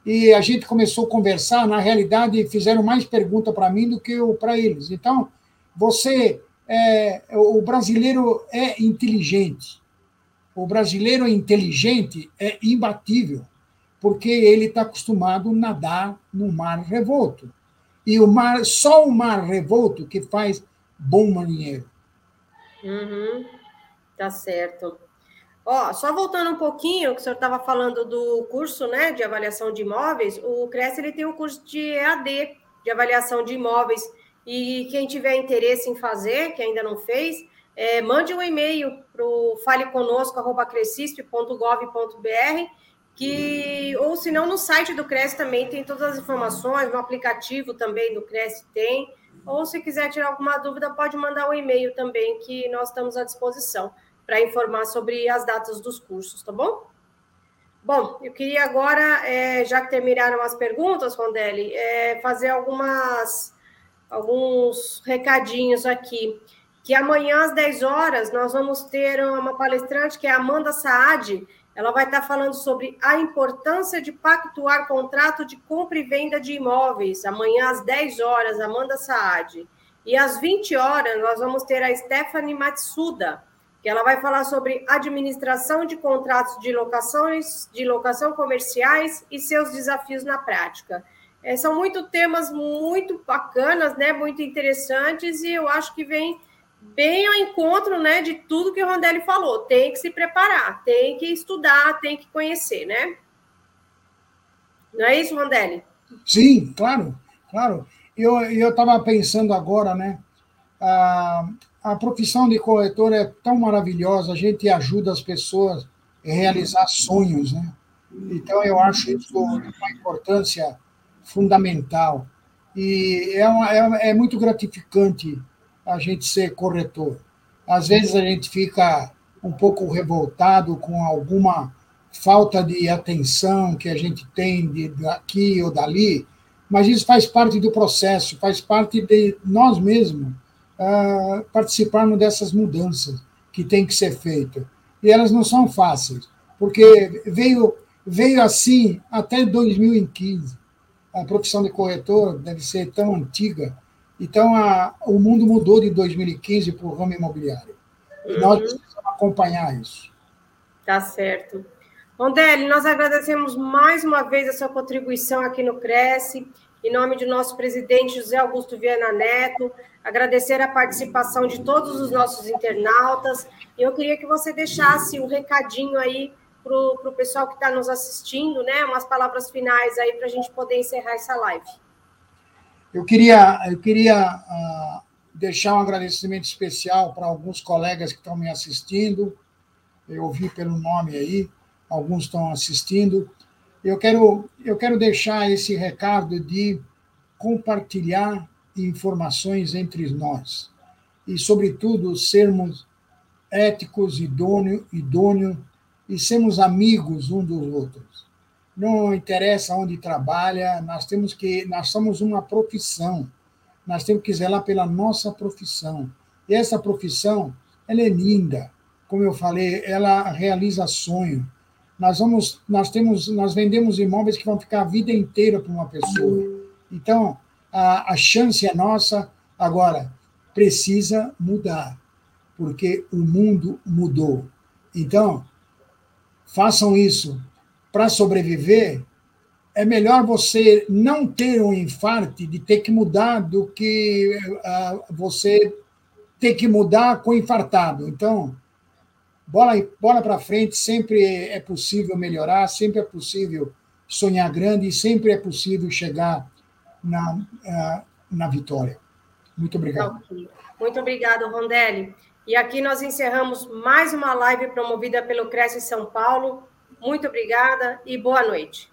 e a gente começou a conversar. Na realidade, fizeram mais pergunta para mim do que para eles. Então, você, é, o brasileiro é inteligente. O brasileiro inteligente é imbatível porque ele está acostumado a nadar no mar revolto. E o mar, só o mar revolto que faz bom marinheiro. Uhum, tá certo. Ó, só voltando um pouquinho, que o senhor estava falando do curso né, de avaliação de imóveis, o CRES ele tem um curso de EAD, de avaliação de imóveis. E quem tiver interesse em fazer, que ainda não fez, é, mande um e-mail para o faleconosco.crescisp.gov.br que ou se não no site do Cresce também tem todas as informações, no aplicativo também do Cresce tem, ou se quiser tirar alguma dúvida pode mandar um e-mail também que nós estamos à disposição para informar sobre as datas dos cursos, tá bom? Bom, eu queria agora, é, já que terminaram as perguntas, Rondelli, é, fazer algumas alguns recadinhos aqui. Que amanhã às 10 horas nós vamos ter uma palestrante que é a Amanda Saad, ela vai estar falando sobre a importância de pactuar contrato de compra e venda de imóveis, amanhã às 10 horas, Amanda Saad. E às 20 horas, nós vamos ter a Stephanie Matsuda, que ela vai falar sobre administração de contratos de locações, de locação comerciais e seus desafios na prática. É, são muito temas muito bacanas, né, muito interessantes, e eu acho que vem bem ao encontro né, de tudo que o Rondelli falou. Tem que se preparar, tem que estudar, tem que conhecer, né? Não é isso, Rondelli? Sim, claro, claro. Eu estava pensando agora, né? A, a profissão de corretor é tão maravilhosa, a gente ajuda as pessoas a realizar sonhos, né? Então, eu acho isso uma importância fundamental. E é, uma, é, é muito gratificante a gente ser corretor. Às vezes a gente fica um pouco revoltado com alguma falta de atenção que a gente tem de daqui ou dali, mas isso faz parte do processo, faz parte de nós mesmos participarmos dessas mudanças que tem que ser feitas. E elas não são fáceis, porque veio, veio assim até 2015. A profissão de corretor deve ser tão antiga, então, a, o mundo mudou de 2015 para o ramo imobiliário. E uhum. nós precisamos acompanhar isso. Tá certo. Rondelli, nós agradecemos mais uma vez a sua contribuição aqui no Cresce, em nome do nosso presidente José Augusto Viana Neto, agradecer a participação de todos os nossos internautas. Eu queria que você deixasse um recadinho aí para o pessoal que está nos assistindo, né? Umas palavras finais aí para a gente poder encerrar essa live. Eu queria, eu queria uh, deixar um agradecimento especial para alguns colegas que estão me assistindo. Eu ouvi pelo nome aí, alguns estão assistindo. Eu quero, eu quero deixar esse recado de compartilhar informações entre nós e, sobretudo, sermos éticos, idôneos, idôneo, e sermos amigos um dos outros não interessa onde trabalha, nós temos que, nós somos uma profissão, nós temos que zelar pela nossa profissão. E essa profissão, ela é linda, como eu falei, ela realiza sonho. Nós vamos, nós temos, nós vendemos imóveis que vão ficar a vida inteira para uma pessoa. Então, a, a chance é nossa. Agora, precisa mudar, porque o mundo mudou. Então, façam isso para sobreviver, é melhor você não ter um infarto de ter que mudar do que uh, você ter que mudar com infartado. Então, bola, bola para frente, sempre é possível melhorar, sempre é possível sonhar grande sempre é possível chegar na, uh, na vitória. Muito obrigado. Muito obrigado, Rondelli. E aqui nós encerramos mais uma live promovida pelo Cresce São Paulo. Muito obrigada e boa noite.